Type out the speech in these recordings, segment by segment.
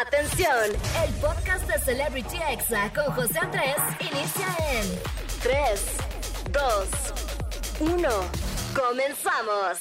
Atención, el podcast de Celebrity Exa con José Andrés inicia en 3, 2, 1. Comenzamos.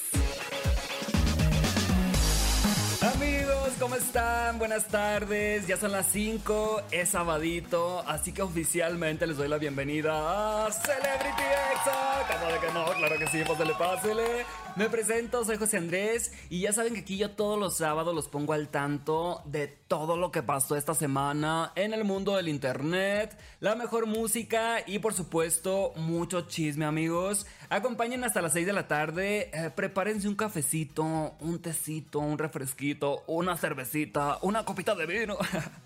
Amigos, ¿cómo están? Buenas tardes, ya son las 5, es sabadito, así que oficialmente les doy la bienvenida a Celebrity Exa. ¿Cómo de que no? Claro que sí, pues le pásele. Me presento, soy José Andrés y ya saben que aquí yo todos los sábados los pongo al tanto de todo lo que pasó esta semana en el mundo del internet, la mejor música y por supuesto mucho chisme amigos. Acompañen hasta las 6 de la tarde, eh, prepárense un cafecito, un tecito, un refresquito, una cervecita, una copita de vino.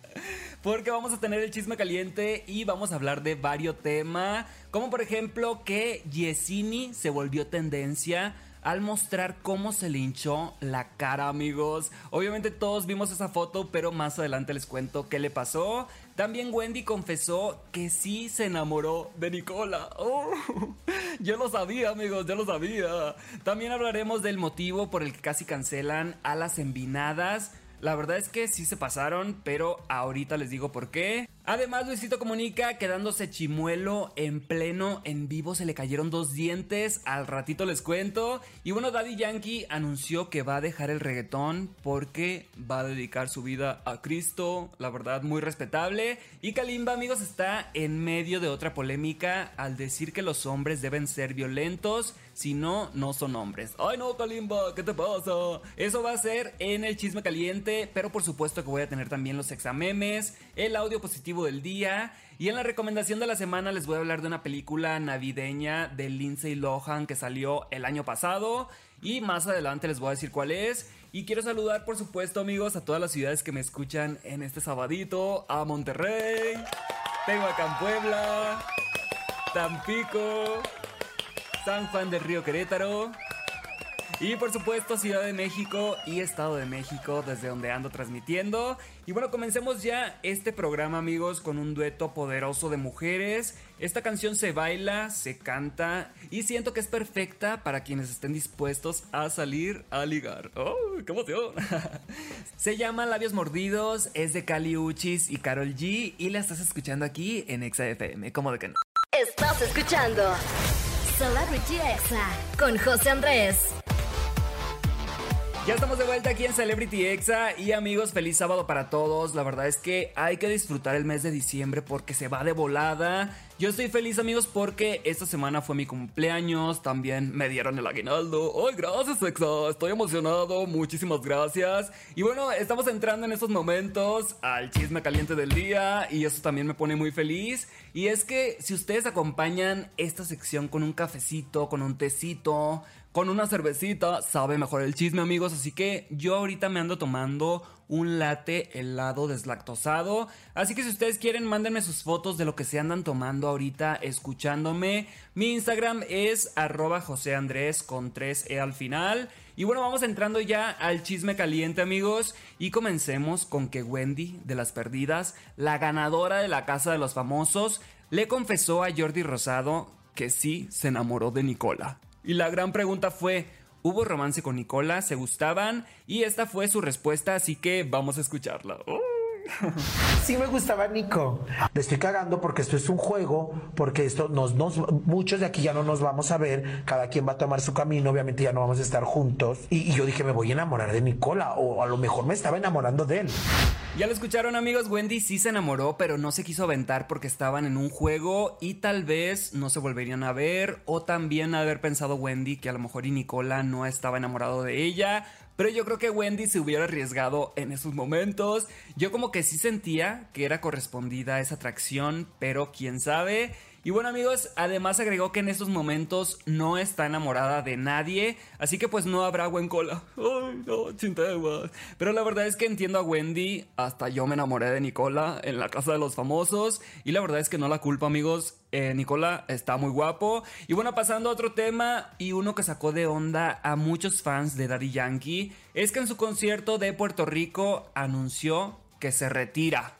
Porque vamos a tener el chisme caliente y vamos a hablar de varios temas, como por ejemplo que Yesini se volvió tendencia al mostrar cómo se le hinchó la cara, amigos. Obviamente todos vimos esa foto, pero más adelante les cuento qué le pasó. También Wendy confesó que sí se enamoró de Nicola. Oh, yo lo sabía, amigos, yo lo sabía. También hablaremos del motivo por el que casi cancelan a las envinadas. La verdad es que sí se pasaron, pero ahorita les digo por qué. Además, Luisito comunica quedándose chimuelo en pleno en vivo. Se le cayeron dos dientes. Al ratito les cuento. Y bueno, Daddy Yankee anunció que va a dejar el reggaetón porque va a dedicar su vida a Cristo. La verdad, muy respetable. Y Kalimba, amigos, está en medio de otra polémica al decir que los hombres deben ser violentos. Si no, no son hombres. Ay, no, Kalimba, ¿qué te pasa? Eso va a ser en el chisme caliente. Pero por supuesto que voy a tener también los examemes, el audio positivo del día. Y en la recomendación de la semana les voy a hablar de una película navideña de Lindsay Lohan que salió el año pasado. Y más adelante les voy a decir cuál es. Y quiero saludar, por supuesto, amigos, a todas las ciudades que me escuchan en este sabadito. A Monterrey, Tehuacán, Puebla, Tampico, San Juan del Río Querétaro. Y por supuesto Ciudad de México y Estado de México desde donde ando transmitiendo. Y bueno, comencemos ya este programa amigos con un dueto poderoso de mujeres. Esta canción se baila, se canta y siento que es perfecta para quienes estén dispuestos a salir a ligar. ¡Oh, qué emoción! se llama Labios Mordidos, es de Cali Uchis y Carol G y la estás escuchando aquí en Exa FM. ¿Cómo de que no? Estás escuchando Celebrity Exa con José Andrés. Ya estamos de vuelta aquí en Celebrity Exa y amigos, feliz sábado para todos. La verdad es que hay que disfrutar el mes de diciembre porque se va de volada. Yo estoy feliz amigos porque esta semana fue mi cumpleaños, también me dieron el aguinaldo. ¡Ay, gracias Exa! Estoy emocionado, muchísimas gracias. Y bueno, estamos entrando en estos momentos al chisme caliente del día y eso también me pone muy feliz. Y es que si ustedes acompañan esta sección con un cafecito, con un tecito, con una cervecita sabe mejor el chisme, amigos. Así que yo ahorita me ando tomando un latte helado deslactosado. Así que si ustedes quieren, mándenme sus fotos de lo que se andan tomando ahorita escuchándome. Mi Instagram es arroba José Andrés con 3E al final. Y bueno, vamos entrando ya al chisme caliente, amigos. Y comencemos con que Wendy de las Perdidas, la ganadora de la Casa de los Famosos, le confesó a Jordi Rosado que sí se enamoró de Nicola. Y la gran pregunta fue, ¿hubo romance con Nicola? ¿Se gustaban? Y esta fue su respuesta, así que vamos a escucharla. Sí me gustaba Nico. Le estoy cagando porque esto es un juego, porque esto nos, muchos de aquí ya no nos vamos a ver, cada quien va a tomar su camino, obviamente ya no vamos a estar juntos. Y, y yo dije, me voy a enamorar de Nicola, o a lo mejor me estaba enamorando de él. Ya lo escucharon amigos, Wendy sí se enamoró, pero no se quiso aventar porque estaban en un juego y tal vez no se volverían a ver, o también haber pensado Wendy que a lo mejor y Nicola no estaba enamorado de ella, pero yo creo que Wendy se hubiera arriesgado en esos momentos. Yo como que sí sentía que era correspondida esa atracción, pero quién sabe. Y bueno amigos, además agregó que en estos momentos no está enamorada de nadie, así que pues no habrá buen cola. Ay, no, chinteguas. Pero la verdad es que entiendo a Wendy, hasta yo me enamoré de Nicola en la casa de los famosos, y la verdad es que no la culpa amigos, eh, Nicola está muy guapo. Y bueno, pasando a otro tema, y uno que sacó de onda a muchos fans de Daddy Yankee, es que en su concierto de Puerto Rico anunció que se retira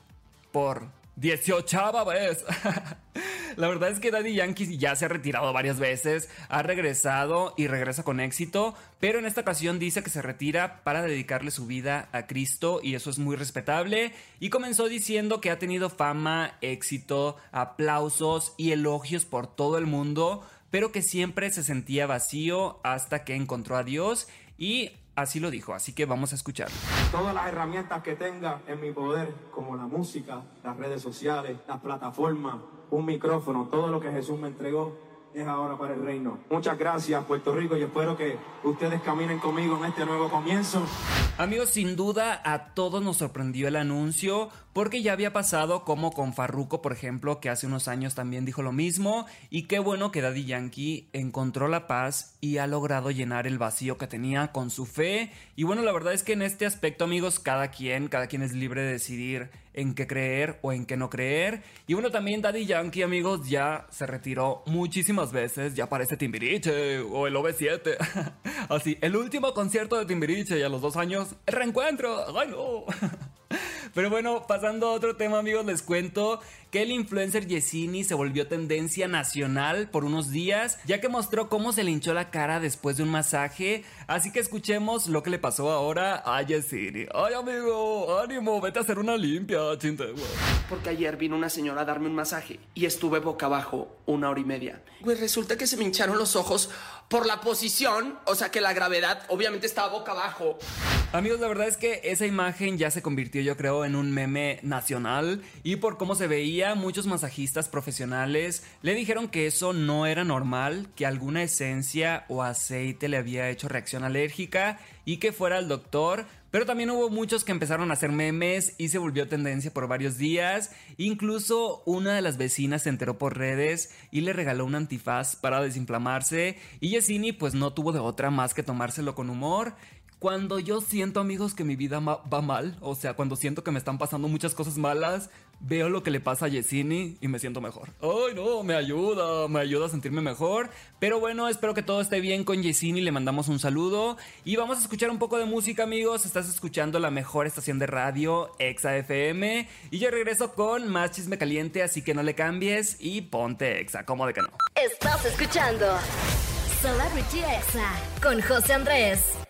por 18 vez. La verdad es que Daddy Yankee ya se ha retirado varias veces, ha regresado y regresa con éxito, pero en esta ocasión dice que se retira para dedicarle su vida a Cristo y eso es muy respetable. Y comenzó diciendo que ha tenido fama, éxito, aplausos y elogios por todo el mundo, pero que siempre se sentía vacío hasta que encontró a Dios y así lo dijo, así que vamos a escucharlo. Todas las herramientas que tenga en mi poder, como la música, las redes sociales, las plataformas, un micrófono, todo lo que Jesús me entregó, es ahora para el reino. Muchas gracias, Puerto Rico, y espero que ustedes caminen conmigo en este nuevo comienzo. Amigos, sin duda a todos nos sorprendió el anuncio porque ya había pasado como con Farruko, por ejemplo, que hace unos años también dijo lo mismo y qué bueno que Daddy Yankee encontró la paz y ha logrado llenar el vacío que tenía con su fe y bueno, la verdad es que en este aspecto, amigos, cada quien, cada quien es libre de decidir en qué creer o en qué no creer. Y bueno, también Daddy Yankee, amigos, ya se retiró muchísimas veces. Ya parece Timbiriche o el OV7. Así, el último concierto de Timbiriche y a los dos años, reencuentro. ¡Ay, no! Pero bueno, pasando a otro tema, amigos, les cuento que el influencer Yesini se volvió tendencia nacional por unos días, ya que mostró cómo se le hinchó la cara después de un masaje. Así que escuchemos lo que le pasó ahora a Yesini. Ay, amigo, ánimo, vete a hacer una limpia, chinte. Porque ayer vino una señora a darme un masaje y estuve boca abajo una hora y media. Pues resulta que se me hincharon los ojos por la posición, o sea que la gravedad obviamente estaba boca abajo. Amigos, la verdad es que esa imagen ya se convirtió, yo creo, en un meme nacional y por cómo se veía, muchos masajistas profesionales le dijeron que eso no era normal, que alguna esencia o aceite le había hecho reacción alérgica y que fuera al doctor. Pero también hubo muchos que empezaron a hacer memes y se volvió tendencia por varios días. Incluso una de las vecinas se enteró por redes y le regaló un antifaz para desinflamarse. Y Yesini pues no tuvo de otra más que tomárselo con humor. Cuando yo siento, amigos, que mi vida va mal, o sea, cuando siento que me están pasando muchas cosas malas, veo lo que le pasa a Yesini y me siento mejor. Ay, no, me ayuda, me ayuda a sentirme mejor. Pero bueno, espero que todo esté bien con Yesini, le mandamos un saludo y vamos a escuchar un poco de música, amigos. Estás escuchando la mejor estación de radio, Exa FM, y yo regreso con más chisme caliente, así que no le cambies y ponte Exa, como de que no. Estás escuchando Celebrity Exa con José Andrés.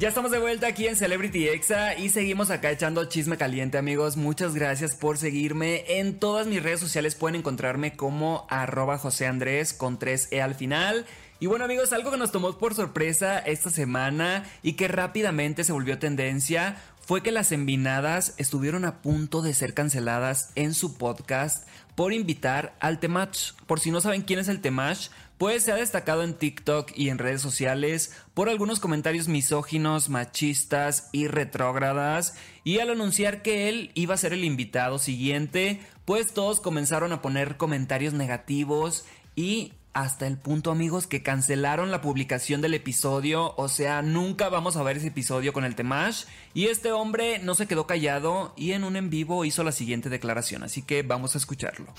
Ya estamos de vuelta aquí en Celebrity Exa y seguimos acá echando chisme caliente amigos. Muchas gracias por seguirme. En todas mis redes sociales pueden encontrarme como arroba José Andrés con 3E al final. Y bueno amigos, algo que nos tomó por sorpresa esta semana y que rápidamente se volvió tendencia fue que las envinadas estuvieron a punto de ser canceladas en su podcast por invitar al Temach. Por si no saben quién es el Temach, pues se ha destacado en TikTok y en redes sociales por algunos comentarios misóginos, machistas y retrógradas. Y al anunciar que él iba a ser el invitado siguiente, pues todos comenzaron a poner comentarios negativos y hasta el punto amigos que cancelaron la publicación del episodio, o sea, nunca vamos a ver ese episodio con el Temash y este hombre no se quedó callado y en un en vivo hizo la siguiente declaración, así que vamos a escucharlo.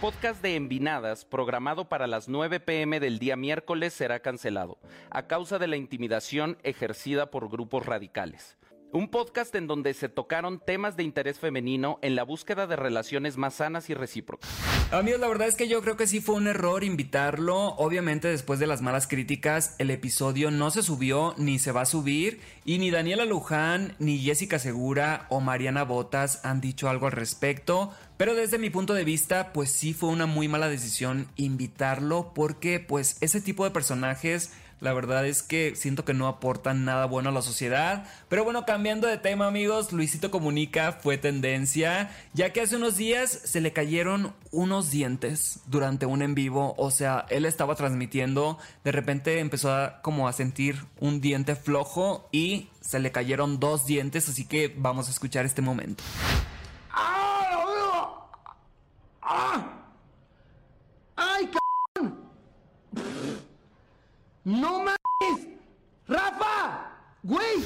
Podcast de Envinadas, programado para las 9 pm del día miércoles, será cancelado, a causa de la intimidación ejercida por grupos radicales. Un podcast en donde se tocaron temas de interés femenino en la búsqueda de relaciones más sanas y recíprocas. Amigos, la verdad es que yo creo que sí fue un error invitarlo. Obviamente después de las malas críticas, el episodio no se subió ni se va a subir. Y ni Daniela Luján, ni Jessica Segura o Mariana Botas han dicho algo al respecto. Pero desde mi punto de vista, pues sí fue una muy mala decisión invitarlo porque pues ese tipo de personajes la verdad es que siento que no aportan nada bueno a la sociedad. Pero bueno, cambiando de tema amigos, Luisito Comunica fue tendencia, ya que hace unos días se le cayeron unos dientes durante un en vivo. O sea, él estaba transmitiendo, de repente empezó a, como a sentir un diente flojo y se le cayeron dos dientes, así que vamos a escuchar este momento. ¡Güey!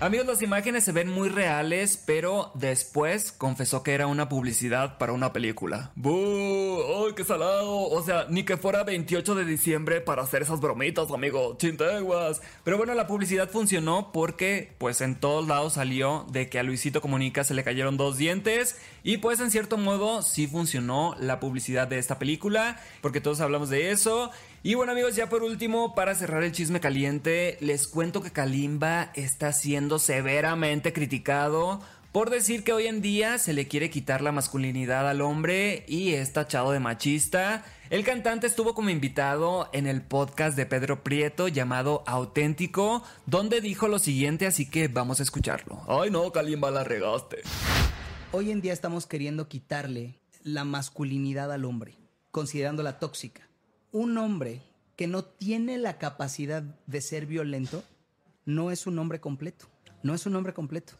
Amigos, las imágenes se ven muy reales, pero después confesó que era una publicidad para una película. ¡Buh! ¡Ay, qué salado! O sea, ni que fuera 28 de diciembre para hacer esas bromitas, amigo. Chinteguas. Pero bueno, la publicidad funcionó porque, pues en todos lados salió de que a Luisito Comunica se le cayeron dos dientes. Y pues en cierto modo sí funcionó la publicidad de esta película, porque todos hablamos de eso. Y bueno amigos, ya por último, para cerrar el chisme caliente, les cuento que Kalimba está siendo severamente criticado por decir que hoy en día se le quiere quitar la masculinidad al hombre y es tachado de machista. El cantante estuvo como invitado en el podcast de Pedro Prieto llamado Auténtico, donde dijo lo siguiente, así que vamos a escucharlo. Ay no, Kalimba, la regaste. Hoy en día estamos queriendo quitarle la masculinidad al hombre, considerándola tóxica un hombre que no tiene la capacidad de ser violento no es un hombre completo. No es un hombre completo.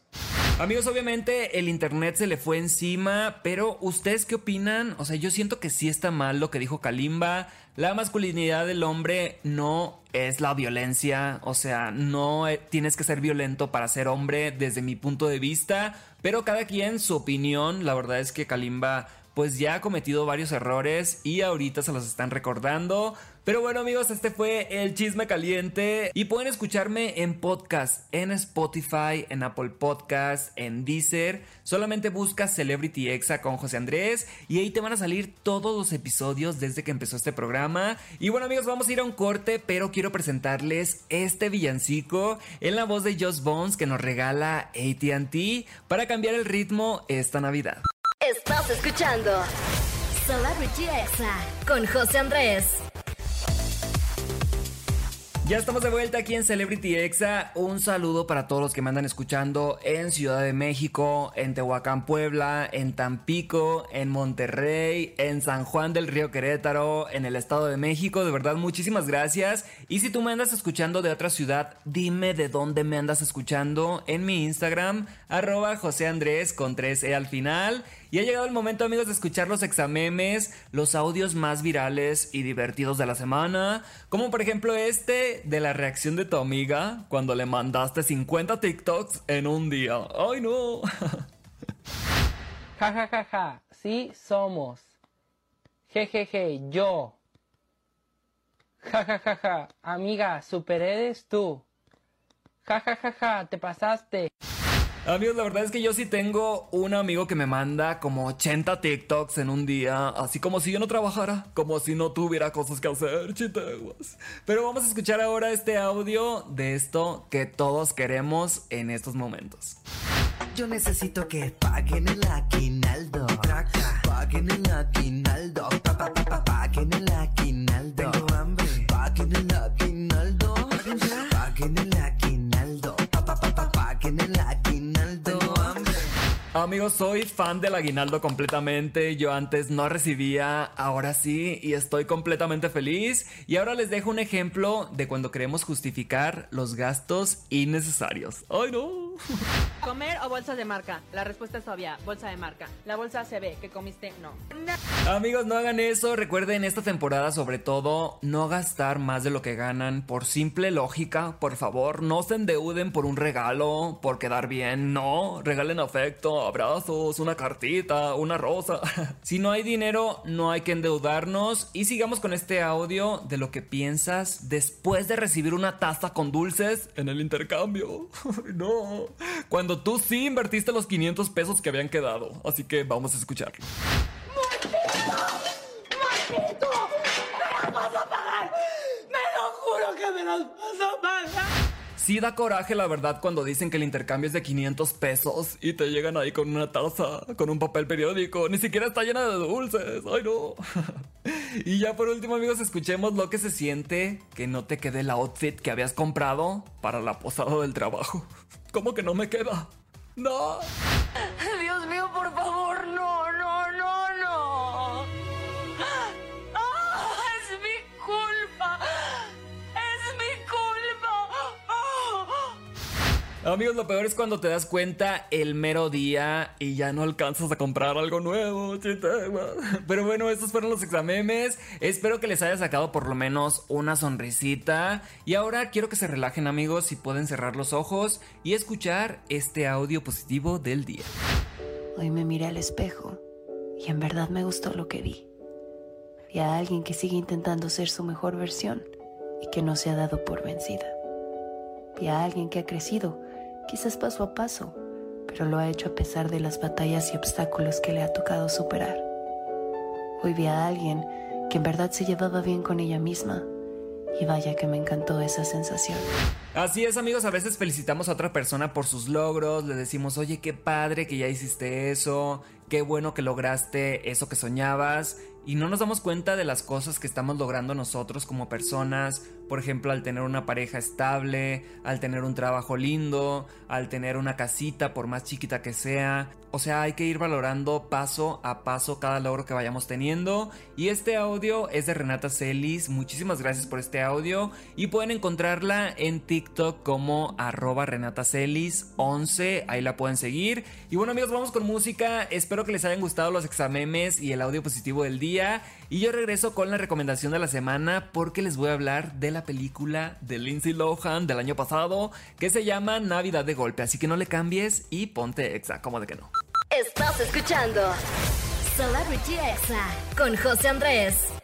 Amigos, obviamente el internet se le fue encima, pero ¿ustedes qué opinan? O sea, yo siento que sí está mal lo que dijo Kalimba. La masculinidad del hombre no es la violencia, o sea, no eh, tienes que ser violento para ser hombre desde mi punto de vista, pero cada quien su opinión, la verdad es que Kalimba pues ya ha cometido varios errores y ahorita se los están recordando. Pero bueno amigos, este fue el chisme caliente y pueden escucharme en podcast, en Spotify, en Apple Podcast, en Deezer. Solamente busca Celebrity Exa con José Andrés y ahí te van a salir todos los episodios desde que empezó este programa. Y bueno amigos, vamos a ir a un corte, pero quiero presentarles este villancico en la voz de Joss Bones que nos regala ATT para cambiar el ritmo esta Navidad. Estás escuchando Celebrity Exa con José Andrés. Ya estamos de vuelta aquí en Celebrity Exa. Un saludo para todos los que me andan escuchando en Ciudad de México, en Tehuacán, Puebla, en Tampico, en Monterrey, en San Juan del Río Querétaro, en el Estado de México. De verdad, muchísimas gracias. Y si tú me andas escuchando de otra ciudad, dime de dónde me andas escuchando en mi Instagram, arroba José Andrés con 3E al final. Y ha llegado el momento, amigos, de escuchar los examemes, los audios más virales y divertidos de la semana. Como por ejemplo este de la reacción de tu amiga cuando le mandaste 50 TikToks en un día. ¡Ay, no! Ja, ja, ja, ja. Sí, somos. Jejeje, yo. Ja, ja, ja, ja. Amiga, super eres tú. Ja, ja, ja, ja. Te pasaste. Amigos, la verdad es que yo sí tengo un amigo que me manda como 80 TikToks en un día, así como si yo no trabajara, como si no tuviera cosas que hacer, chiteguas. Pero vamos a escuchar ahora este audio de esto que todos queremos en estos momentos. Yo necesito que paguen el aguinaldo. Paguen el aguinaldo. Pa, pa, pa, pa, paguen el aguinaldo. Amigos, soy fan del aguinaldo completamente. Yo antes no recibía, ahora sí, y estoy completamente feliz. Y ahora les dejo un ejemplo de cuando queremos justificar los gastos innecesarios. ¡Ay, no! ¿Comer o bolsa de marca? La respuesta es obvia, bolsa de marca. La bolsa se ve, que comiste no. Amigos, no hagan eso. Recuerden esta temporada, sobre todo, no gastar más de lo que ganan por simple lógica. Por favor, no se endeuden por un regalo, por quedar bien. No, regalen afecto, abrazos, una cartita, una rosa. si no hay dinero, no hay que endeudarnos. Y sigamos con este audio de lo que piensas después de recibir una taza con dulces en el intercambio. no, cuando tú sí invertiste los 500 pesos que habían quedado. Así que vamos a escucharlo. ¡Maldito! ¡Me los vas a pagar! ¡Me lo juro que me los vas a pagar! Sí da coraje la verdad cuando dicen que el intercambio es de 500 pesos y te llegan ahí con una taza, con un papel periódico, ni siquiera está llena de dulces, ay no. y ya por último amigos escuchemos lo que se siente que no te quede el outfit que habías comprado para la posada del trabajo. ¿Cómo que no me queda? No. Dios mío, por favor, Amigos, lo peor es cuando te das cuenta el mero día y ya no alcanzas a comprar algo nuevo. Pero bueno, estos fueron los examemes. Espero que les haya sacado por lo menos una sonrisita. Y ahora quiero que se relajen, amigos, y pueden cerrar los ojos y escuchar este audio positivo del día. Hoy me miré al espejo y en verdad me gustó lo que vi. Vi a alguien que sigue intentando ser su mejor versión y que no se ha dado por vencida. Vi a alguien que ha crecido quizás paso a paso, pero lo ha hecho a pesar de las batallas y obstáculos que le ha tocado superar. Hoy vi a alguien que en verdad se llevaba bien con ella misma y vaya que me encantó esa sensación. Así es amigos, a veces felicitamos a otra persona por sus logros, le decimos, oye, qué padre que ya hiciste eso, qué bueno que lograste eso que soñabas y no nos damos cuenta de las cosas que estamos logrando nosotros como personas, por ejemplo, al tener una pareja estable, al tener un trabajo lindo, al tener una casita por más chiquita que sea. O sea, hay que ir valorando paso a paso cada logro que vayamos teniendo. Y este audio es de Renata Celis. Muchísimas gracias por este audio. Y pueden encontrarla en TikTok como arroba Renata Celis 11. Ahí la pueden seguir. Y bueno amigos, vamos con música. Espero que les hayan gustado los examemes y el audio positivo del día. Y yo regreso con la recomendación de la semana porque les voy a hablar de la película de Lindsay Lohan del año pasado que se llama Navidad de Golpe. Así que no le cambies y ponte exa, como de que no. Estás escuchando Celebrity Exa con José Andrés.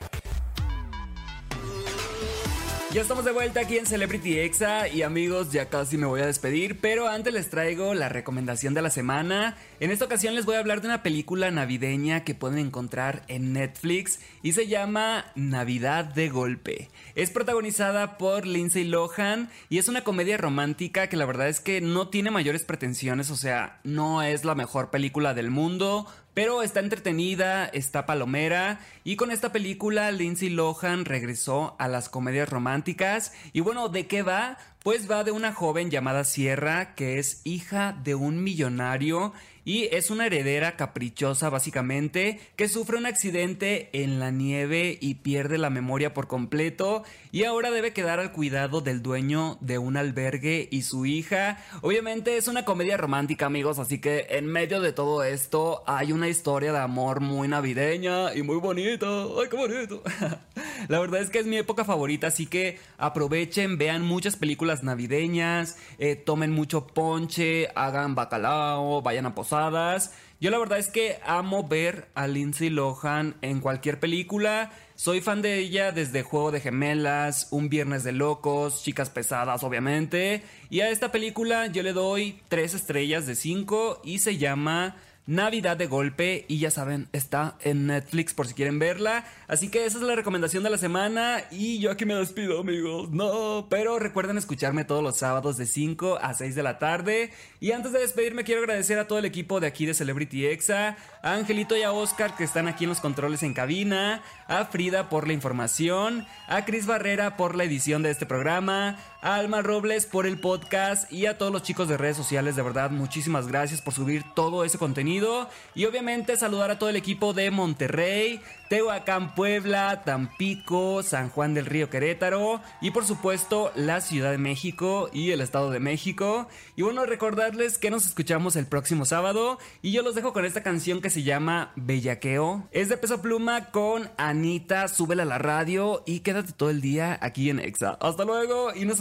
Ya estamos de vuelta aquí en Celebrity Exa y amigos, ya casi me voy a despedir, pero antes les traigo la recomendación de la semana. En esta ocasión les voy a hablar de una película navideña que pueden encontrar en Netflix y se llama Navidad de Golpe. Es protagonizada por Lindsay Lohan y es una comedia romántica que la verdad es que no tiene mayores pretensiones, o sea, no es la mejor película del mundo, pero está entretenida, está palomera y con esta película Lindsay Lohan regresó a las comedias románticas y bueno, ¿de qué va? Pues va de una joven llamada Sierra que es hija de un millonario y es una heredera caprichosa básicamente que sufre un accidente en la nieve y pierde la memoria por completo y ahora debe quedar al cuidado del dueño de un albergue y su hija. Obviamente es una comedia romántica amigos, así que en medio de todo esto hay una historia de amor muy navideña y muy bonita. ¡Ay, qué bonito! la verdad es que es mi época favorita, así que aprovechen, vean muchas películas navideñas, eh, tomen mucho ponche, hagan bacalao, vayan a posadas. Yo la verdad es que amo ver a Lindsay Lohan en cualquier película. Soy fan de ella desde Juego de Gemelas, Un Viernes de Locos, Chicas Pesadas, obviamente. Y a esta película yo le doy 3 estrellas de 5 y se llama Navidad de golpe y ya saben, está en Netflix por si quieren verla. Así que esa es la recomendación de la semana y yo aquí me despido amigos. No, pero recuerden escucharme todos los sábados de 5 a 6 de la tarde. Y antes de despedirme quiero agradecer a todo el equipo de aquí de Celebrity Exa, a Angelito y a Oscar que están aquí en los controles en cabina, a Frida por la información, a Cris Barrera por la edición de este programa, a Alma Robles por el podcast y a todos los chicos de redes sociales, de verdad muchísimas gracias por subir todo ese contenido y obviamente saludar a todo el equipo de Monterrey, Tehuacán, Puebla, Tampico, San Juan del Río Querétaro y por supuesto la Ciudad de México y el Estado de México. Y bueno, recordarles que nos escuchamos el próximo sábado y yo los dejo con esta canción que se llama Bellaqueo. Es de peso pluma con Anita, súbela a la radio y quédate todo el día aquí en Exa. Hasta luego y nos